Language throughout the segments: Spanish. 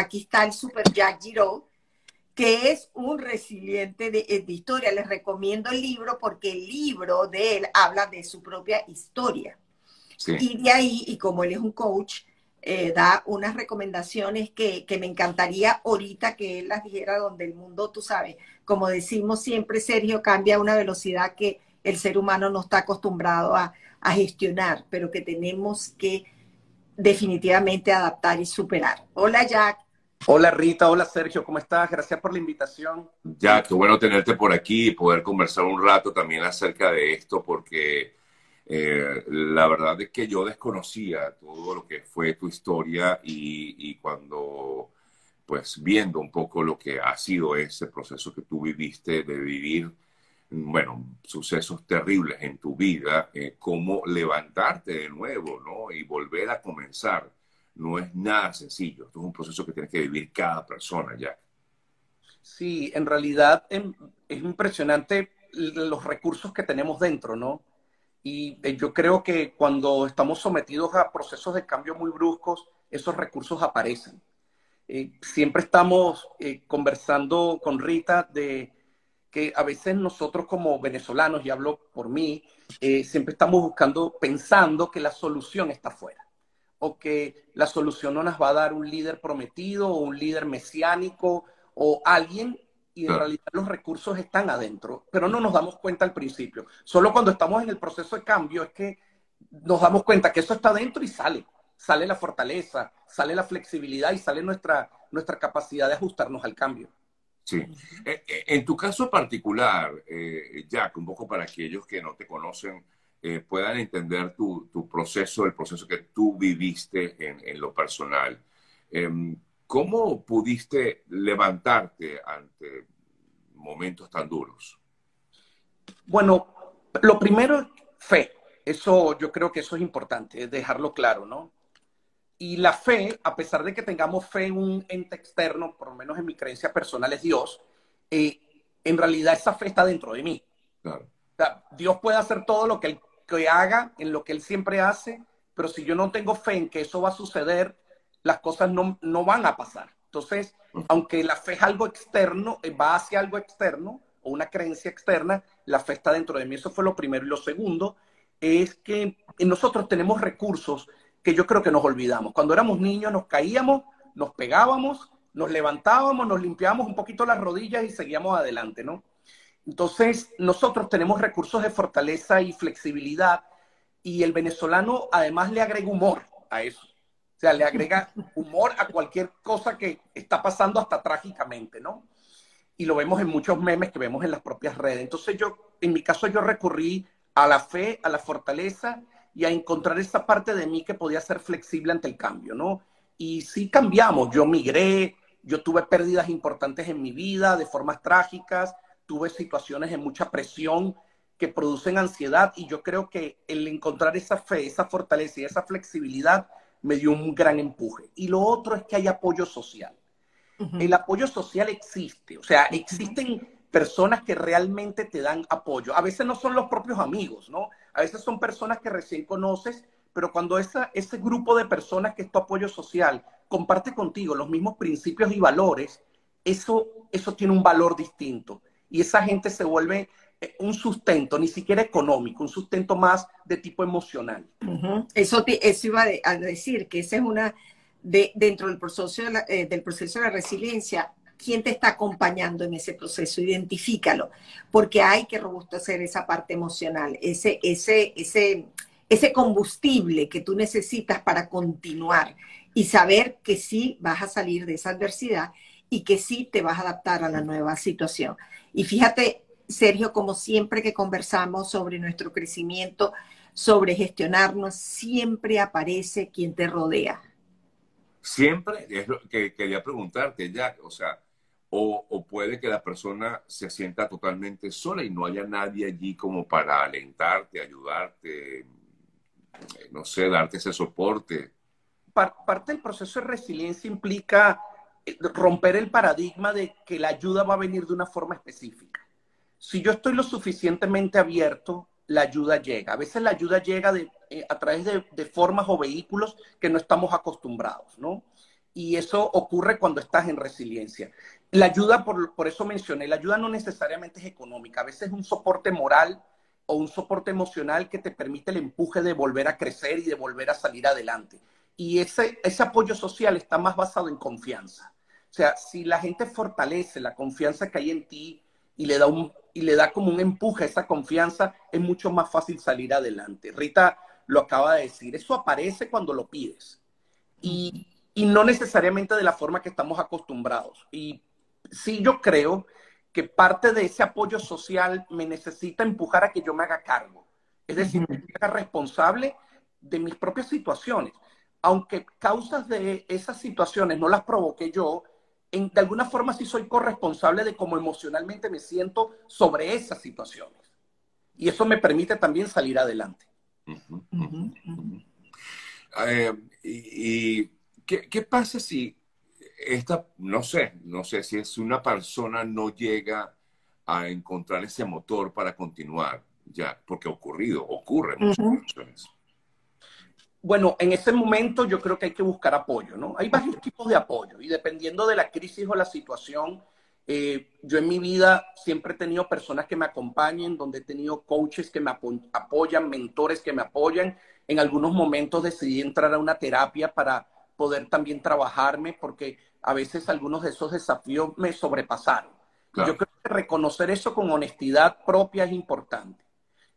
aquí está el Super Jack Giraud, que es un resiliente de, eh, de, historia. Les recomiendo el libro porque el libro de él habla de su propia historia. Sí. Y de ahí, y como él es un coach, eh, da unas recomendaciones que, que, me encantaría ahorita que él las dijera donde el mundo, tú sabes, como decimos siempre, Sergio, cambia a una velocidad que el ser humano no está acostumbrado a, a gestionar, pero que tenemos que definitivamente adaptar y superar. Hola Jack. Hola Rita, hola Sergio, ¿cómo estás? Gracias por la invitación. Ya, qué bueno tenerte por aquí y poder conversar un rato también acerca de esto, porque eh, la verdad es que yo desconocía todo lo que fue tu historia y, cuando, pues viendo un poco lo que ha sido ese proceso que tú viviste de vivir, bueno, sucesos terribles en tu vida, eh, cómo levantarte de nuevo, ¿no? Y volver a comenzar no es nada sencillo. Esto es un proceso que tiene que vivir cada persona ya. Sí, en realidad em, es impresionante los recursos que tenemos dentro, ¿no? Y eh, yo creo que cuando estamos sometidos a procesos de cambio muy bruscos, esos recursos aparecen. Eh, siempre estamos eh, conversando con Rita de que a veces nosotros como venezolanos, y hablo por mí, eh, siempre estamos buscando, pensando que la solución está fuera o que la solución no nos va a dar un líder prometido o un líder mesiánico o alguien y en realidad los recursos están adentro, pero no nos damos cuenta al principio. Solo cuando estamos en el proceso de cambio es que nos damos cuenta que eso está adentro y sale. Sale la fortaleza, sale la flexibilidad y sale nuestra, nuestra capacidad de ajustarnos al cambio. Sí. En tu caso particular, eh, Jack, un poco para aquellos que no te conocen, eh, puedan entender tu, tu, proceso, el proceso que tú viviste en, en lo personal. Eh, ¿Cómo pudiste levantarte ante momentos tan duros? Bueno, lo primero es fe. Eso yo creo que eso es importante, dejarlo claro, ¿no? Y la fe, a pesar de que tengamos fe en un ente externo, por lo menos en mi creencia personal es Dios, eh, en realidad esa fe está dentro de mí. Claro. O sea, Dios puede hacer todo lo que Él que haga, en lo que Él siempre hace, pero si yo no tengo fe en que eso va a suceder, las cosas no, no van a pasar. Entonces, aunque la fe es algo externo, eh, va hacia algo externo o una creencia externa, la fe está dentro de mí. Eso fue lo primero. Y lo segundo es que nosotros tenemos recursos que yo creo que nos olvidamos. Cuando éramos niños nos caíamos, nos pegábamos, nos levantábamos, nos limpiábamos un poquito las rodillas y seguíamos adelante, ¿no? Entonces, nosotros tenemos recursos de fortaleza y flexibilidad y el venezolano además le agrega humor a eso. O sea, le agrega humor a cualquier cosa que está pasando hasta trágicamente, ¿no? Y lo vemos en muchos memes que vemos en las propias redes. Entonces yo, en mi caso, yo recurrí a la fe, a la fortaleza y a encontrar esa parte de mí que podía ser flexible ante el cambio, ¿no? Y sí cambiamos. Yo migré, yo tuve pérdidas importantes en mi vida de formas trágicas, tuve situaciones de mucha presión que producen ansiedad y yo creo que el encontrar esa fe, esa fortaleza y esa flexibilidad me dio un gran empuje. Y lo otro es que hay apoyo social. Uh -huh. El apoyo social existe, o sea, existen personas que realmente te dan apoyo. A veces no son los propios amigos, ¿no? A veces son personas que recién conoces, pero cuando esa, ese grupo de personas que es tu apoyo social comparte contigo los mismos principios y valores, eso, eso tiene un valor distinto y esa gente se vuelve eh, un sustento, ni siquiera económico, un sustento más de tipo emocional. Eso, te, eso iba a decir, que esa es una, de, dentro del proceso de, la, eh, del proceso de resiliencia, ¿quién te está acompañando en ese proceso? Identifícalo, porque hay que robustecer esa parte emocional, ese, ese, ese, ese combustible que tú necesitas para continuar y saber que sí vas a salir de esa adversidad y que sí te vas a adaptar a la nueva situación. Y fíjate, Sergio, como siempre que conversamos sobre nuestro crecimiento, sobre gestionarnos, siempre aparece quien te rodea. Siempre, es lo que quería preguntarte, Jack, o sea, o, o, puede que la persona se sienta totalmente sola y no haya nadie allí como para alentarte, ayudarte, no sé, darte ese soporte. Parte del proceso de resiliencia implica romper el paradigma de que la ayuda va a venir de una forma específica. Si yo estoy lo suficientemente abierto, la ayuda llega. A veces la ayuda llega de, eh, a través de, de, formas o vehículos que no estamos acostumbrados, ¿no? Y eso ocurre cuando estás en resiliencia. La ayuda, por, por eso mencioné, la ayuda no necesariamente es económica, a veces es un soporte moral o un soporte emocional que te permite el empuje de volver a crecer y de volver a salir adelante. Y ese, ese apoyo social está más basado en confianza. O sea, si la gente fortalece la confianza que hay en ti y le da, un, y le da como un empuje a esa confianza, es mucho más fácil salir adelante. Rita lo acaba de decir, eso aparece cuando lo pides. Y, y no necesariamente de la forma que estamos acostumbrados. Y sí yo creo que parte de ese apoyo social me necesita empujar a que yo me haga cargo. Es decir, me haga responsable de mis propias situaciones. Aunque causas de esas situaciones no las provoqué yo, en, de alguna forma sí soy corresponsable de cómo emocionalmente me siento sobre esas situaciones. Y eso me permite también salir adelante. Eh, y, ¿qué, ¿qué, pasa si esta, no sé, no sé si es una persona no llega a encontrar ese motor para continuar, ya, porque ha ocurrido, ocurre muchas uh Bueno, en ese momento yo creo que hay que buscar apoyo, ¿no? Hay varios tipos de apoyo y dependiendo de la crisis o la situación, eh, yo en mi vida siempre he tenido personas que me acompañen, donde he tenido coaches que me apoyan, mentores que me apoyan. En algunos momentos decidí entrar a una terapia para poder también trabajarme, porque a veces algunos de esos desafíos me sobrepasaron. Yo creo que reconocer eso con honestidad propia es importante.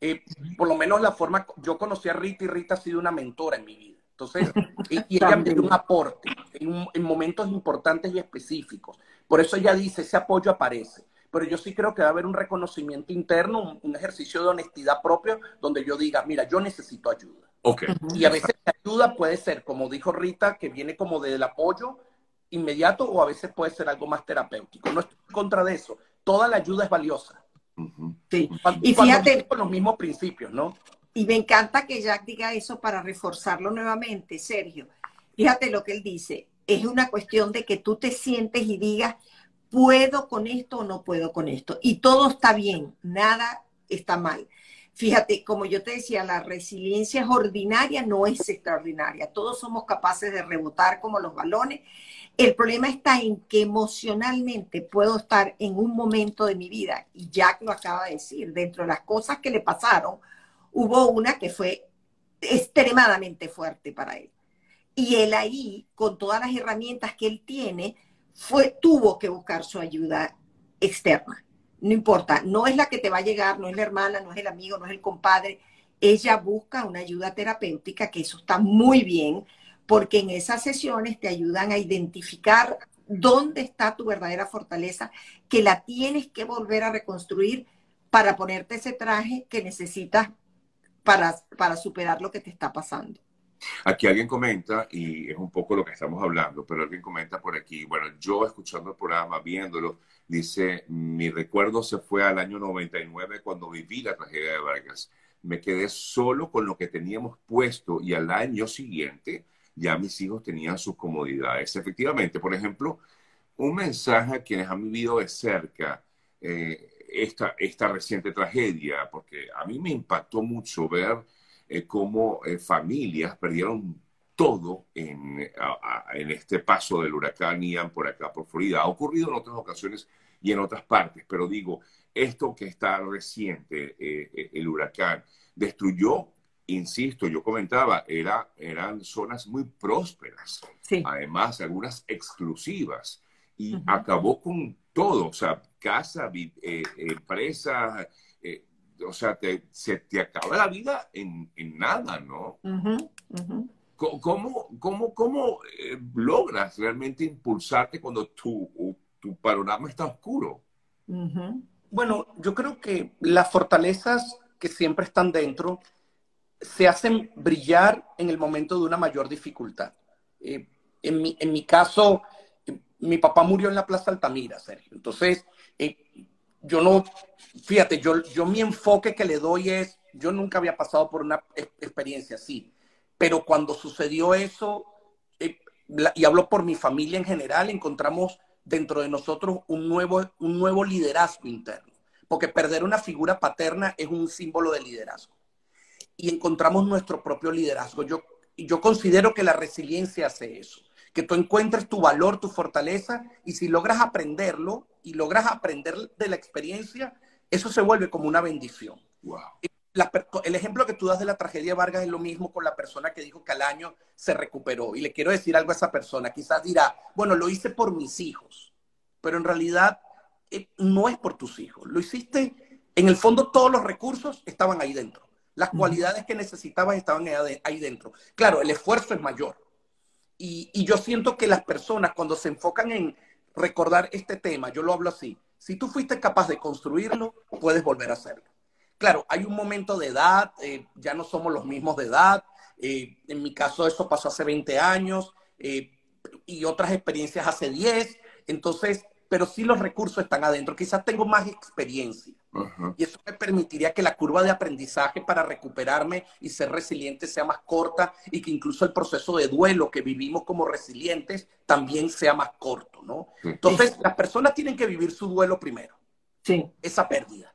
Eh, por lo menos la forma, yo conocí a Rita y Rita ha sido una mentora en mi vida. Entonces, y, ella me dio un aporte en, en, momentos importantes y específicos. Por eso ella dice, ese apoyo aparece. Pero yo sí creo que va a haber un reconocimiento interno, un, un ejercicio de honestidad propio, donde yo diga, mira, yo necesito ayuda. Okay. Y a veces la ayuda puede ser, como dijo Rita, que viene como del apoyo, inmediato o a veces puede ser algo más terapéutico. No estoy en contra de eso. Toda la ayuda es valiosa. Sí. Cuando, y fíjate con los mismos principios, ¿no? Y me encanta que Jack diga eso para reforzarlo nuevamente, Sergio. Fíjate lo que él dice. Es una cuestión de que tú te sientes y digas, puedo con esto o no puedo con esto. Y todo está bien, nada está mal. Fíjate, como yo te decía, la resiliencia es ordinaria, no es extraordinaria. Todos somos capaces de rebotar como los balones el problema está en que emocionalmente puedo estar en un momento de mi vida, y Jack lo acaba de decir, dentro de las cosas que le pasaron, hubo una que fue extremadamente fuerte para él. Y él ahí, con todas las herramientas que él tiene, fue, tuvo que buscar su ayuda externa. No importa, no es la que te va a llegar, no es la hermana, no es el amigo, no es el compadre. Ella busca una ayuda terapéutica, que eso está muy bien, porque en esas sesiones te ayudan a identificar dónde está tu verdadera fortaleza, que la tienes que volver a reconstruir para ponerte ese traje que necesitas para, para superar lo que te está pasando. Aquí alguien comenta, y es un poco lo que estamos hablando, pero alguien comenta por aquí, bueno, yo escuchando el programa, viéndolo, dice, mi recuerdo se fue al año 99 cuando viví la tragedia de Vargas. Me quedé solo con lo que teníamos puesto y al año siguiente ya mis hijos tenían sus comodidades. Efectivamente, por ejemplo, un mensaje a quienes han vivido de cerca eh, esta, esta reciente tragedia, porque a mí me impactó mucho ver eh, cómo eh, familias perdieron todo en, en, este paso del huracán Ian por acá, por Florida. Ha ocurrido en otras ocasiones y en otras partes, pero digo, esto que está reciente, el huracán, destruyó insisto, yo comentaba, era, eran zonas muy prósperas, además algunas exclusivas, y acabó con todo, o sea, casa, eh, empresa, eh, o sea, se te acaba la vida en, nada, ¿no? ¿Cómo, cómo, cómo eh, logras realmente impulsarte cuando tu, tu panorama está oscuro? Bueno, yo creo que las fortalezas que siempre están dentro se hacen brillar en el momento de una mayor dificultad. Eh, en, mi, en mi caso, eh, mi papá murió en la Plaza Altamira, Sergio. Entonces, eh, yo no, fíjate, yo, yo mi enfoque que le doy es, yo nunca había pasado por una experiencia así, pero cuando sucedió eso, y hablo por mi familia en general, encontramos dentro de nosotros un nuevo, un nuevo liderazgo interno, porque perder una figura paterna es un símbolo de liderazgo y encontramos nuestro propio liderazgo. Yo, yo considero que la resiliencia hace eso. que tú encuentres tu valor, tu fortaleza, y si logras aprenderlo y logras aprender de la experiencia, eso se vuelve como una bendición. Wow. El ejemplo que tú das de la tragedia de Vargas es lo mismo con la persona que dijo que al año se recuperó. Y le quiero decir algo a esa persona. Quizás dirá, bueno, lo hice por mis hijos, pero en realidad eh, no es por tus hijos. Lo hiciste, en el fondo todos los recursos estaban ahí dentro. Las cualidades que necesitabas estaban ahí dentro. Claro, el esfuerzo es mayor. Y, y yo siento que las personas cuando se enfocan en recordar este tema, yo lo hablo así, si tú fuiste capaz de construirlo, puedes volver a hacerlo. Claro, hay un momento de edad, eh, ya no somos los mismos de edad. Eh, en mi caso, eso pasó hace 20 años eh, y otras experiencias hace 10. Entonces, pero sí los recursos están adentro. Quizás tengo más experiencia. Y eso me permitiría que la curva de aprendizaje para recuperarme y ser resiliente sea más corta y que incluso el proceso de duelo que vivimos como resilientes también sea más corto, ¿no? Entonces, las personas tienen que vivir su duelo primero. Sí. Esa pérdida.